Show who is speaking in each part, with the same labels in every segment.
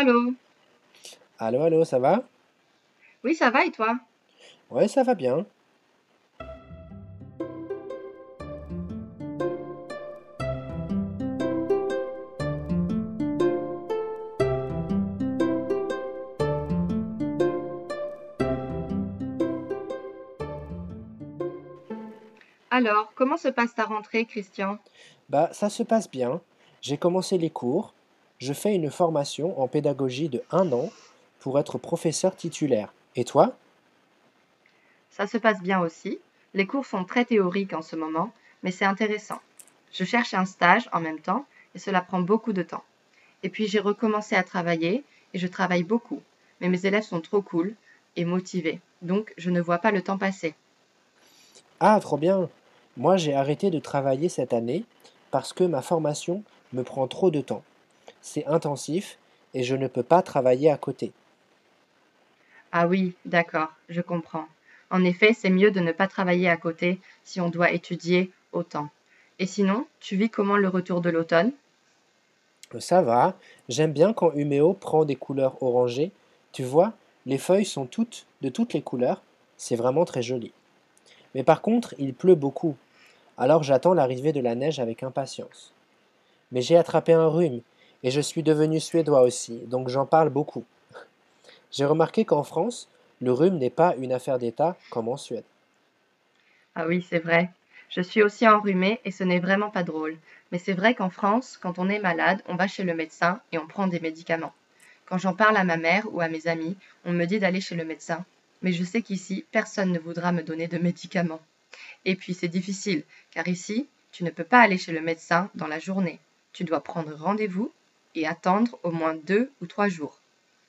Speaker 1: Allô?
Speaker 2: Allô, allô, ça va?
Speaker 1: Oui, ça va et toi?
Speaker 2: Ouais, ça va bien.
Speaker 1: Alors, comment se passe ta rentrée, Christian?
Speaker 2: Bah, ça se passe bien. J'ai commencé les cours. Je fais une formation en pédagogie de un an pour être professeur titulaire. Et toi?
Speaker 1: Ça se passe bien aussi. Les cours sont très théoriques en ce moment, mais c'est intéressant. Je cherche un stage en même temps et cela prend beaucoup de temps. Et puis j'ai recommencé à travailler et je travaille beaucoup. Mais mes élèves sont trop cool et motivés, donc je ne vois pas le temps passer.
Speaker 2: Ah, trop bien. Moi, j'ai arrêté de travailler cette année parce que ma formation me prend trop de temps. C'est intensif et je ne peux pas travailler à côté.
Speaker 1: Ah oui, d'accord, je comprends. En effet, c'est mieux de ne pas travailler à côté si on doit étudier autant. Et sinon, tu vis comment le retour de l'automne?
Speaker 2: Ça va, j'aime bien quand Uméo prend des couleurs orangées. Tu vois, les feuilles sont toutes de toutes les couleurs, c'est vraiment très joli. Mais par contre, il pleut beaucoup, alors j'attends l'arrivée de la neige avec impatience. Mais j'ai attrapé un rhume, et je suis devenu suédois aussi, donc j'en parle beaucoup. J'ai remarqué qu'en France, le rhume n'est pas une affaire d'État comme en Suède.
Speaker 1: Ah oui, c'est vrai. Je suis aussi enrhumée et ce n'est vraiment pas drôle. Mais c'est vrai qu'en France, quand on est malade, on va chez le médecin et on prend des médicaments. Quand j'en parle à ma mère ou à mes amis, on me dit d'aller chez le médecin. Mais je sais qu'ici, personne ne voudra me donner de médicaments. Et puis c'est difficile, car ici, tu ne peux pas aller chez le médecin dans la journée. Tu dois prendre rendez-vous et attendre au moins deux ou trois jours.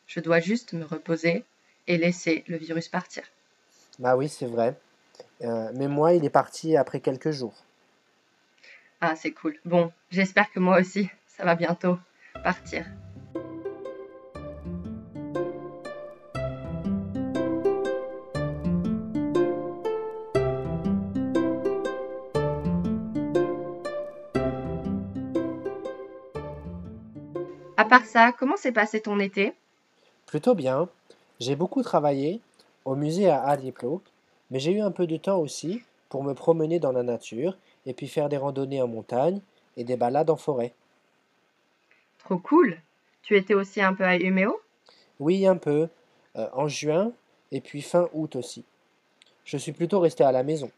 Speaker 1: Je dois juste me reposer et laisser le virus partir.
Speaker 2: Bah oui, c'est vrai. Euh, mais moi, il est parti après quelques jours.
Speaker 1: Ah, c'est cool. Bon, j'espère que moi aussi, ça va bientôt partir. À part ça, comment s'est passé ton été?
Speaker 2: Plutôt bien. J'ai beaucoup travaillé au musée à Arjeplog, mais j'ai eu un peu de temps aussi pour me promener dans la nature et puis faire des randonnées en montagne et des balades en forêt.
Speaker 1: Trop cool. Tu étais aussi un peu à Umeå?
Speaker 2: Oui, un peu, euh, en juin et puis fin août aussi. Je suis plutôt resté à la maison.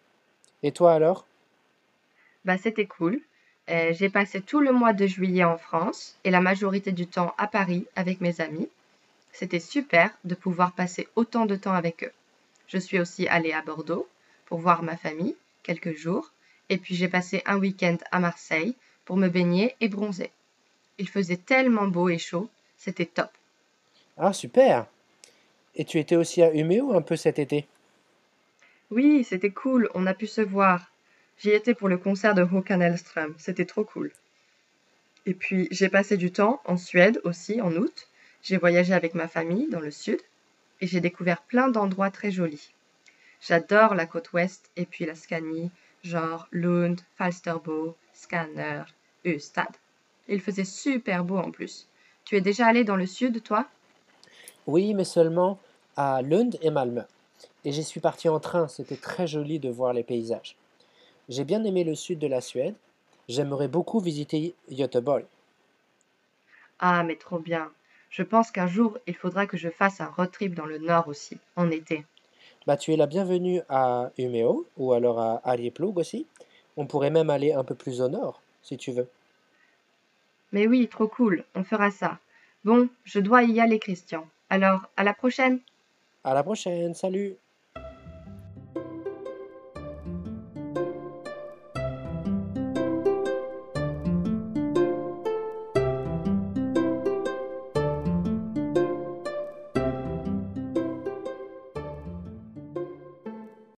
Speaker 2: Et toi alors?
Speaker 1: Bah, c'était cool. Euh, j'ai passé tout le mois de juillet en France et la majorité du temps à Paris avec mes amis. C'était super de pouvoir passer autant de temps avec eux. Je suis aussi allée à Bordeaux pour voir ma famille quelques jours et puis j'ai passé un week-end à Marseille pour me baigner et bronzer. Il faisait tellement beau et chaud, c'était top.
Speaker 2: Ah, super! Et tu étais aussi à Umeå un peu cet été?
Speaker 1: Oui, c'était cool, on a pu se voir. J'y étais pour le concert de Håkan Hellström, c'était trop cool. Et puis j'ai passé du temps en Suède aussi en août. J'ai voyagé avec ma famille dans le sud et j'ai découvert plein d'endroits très jolis. J'adore la côte ouest et puis la Scanie, genre Lund, Falsterbo, Skanör, Ystad. Il faisait super beau en plus. Tu es déjà allé dans le sud, toi?
Speaker 2: Oui, mais seulement à Lund et Malmö. Et j'y suis parti en train, c'était très joli de voir les paysages. J'ai bien aimé le sud de la Suède. J'aimerais beaucoup visiter Göteborg.
Speaker 1: Ah, mais trop bien. Je pense qu'un jour, il faudra que je fasse un road trip dans le nord aussi, en été.
Speaker 2: Bah, tu es la bienvenue à Umeå ou alors à Arjeplog aussi. On pourrait même aller un peu plus au nord, si tu veux.
Speaker 1: Mais oui, trop cool, on fera ça. Bon, je dois y aller, Christian. Alors, à la prochaine!
Speaker 2: À la prochaine, salut!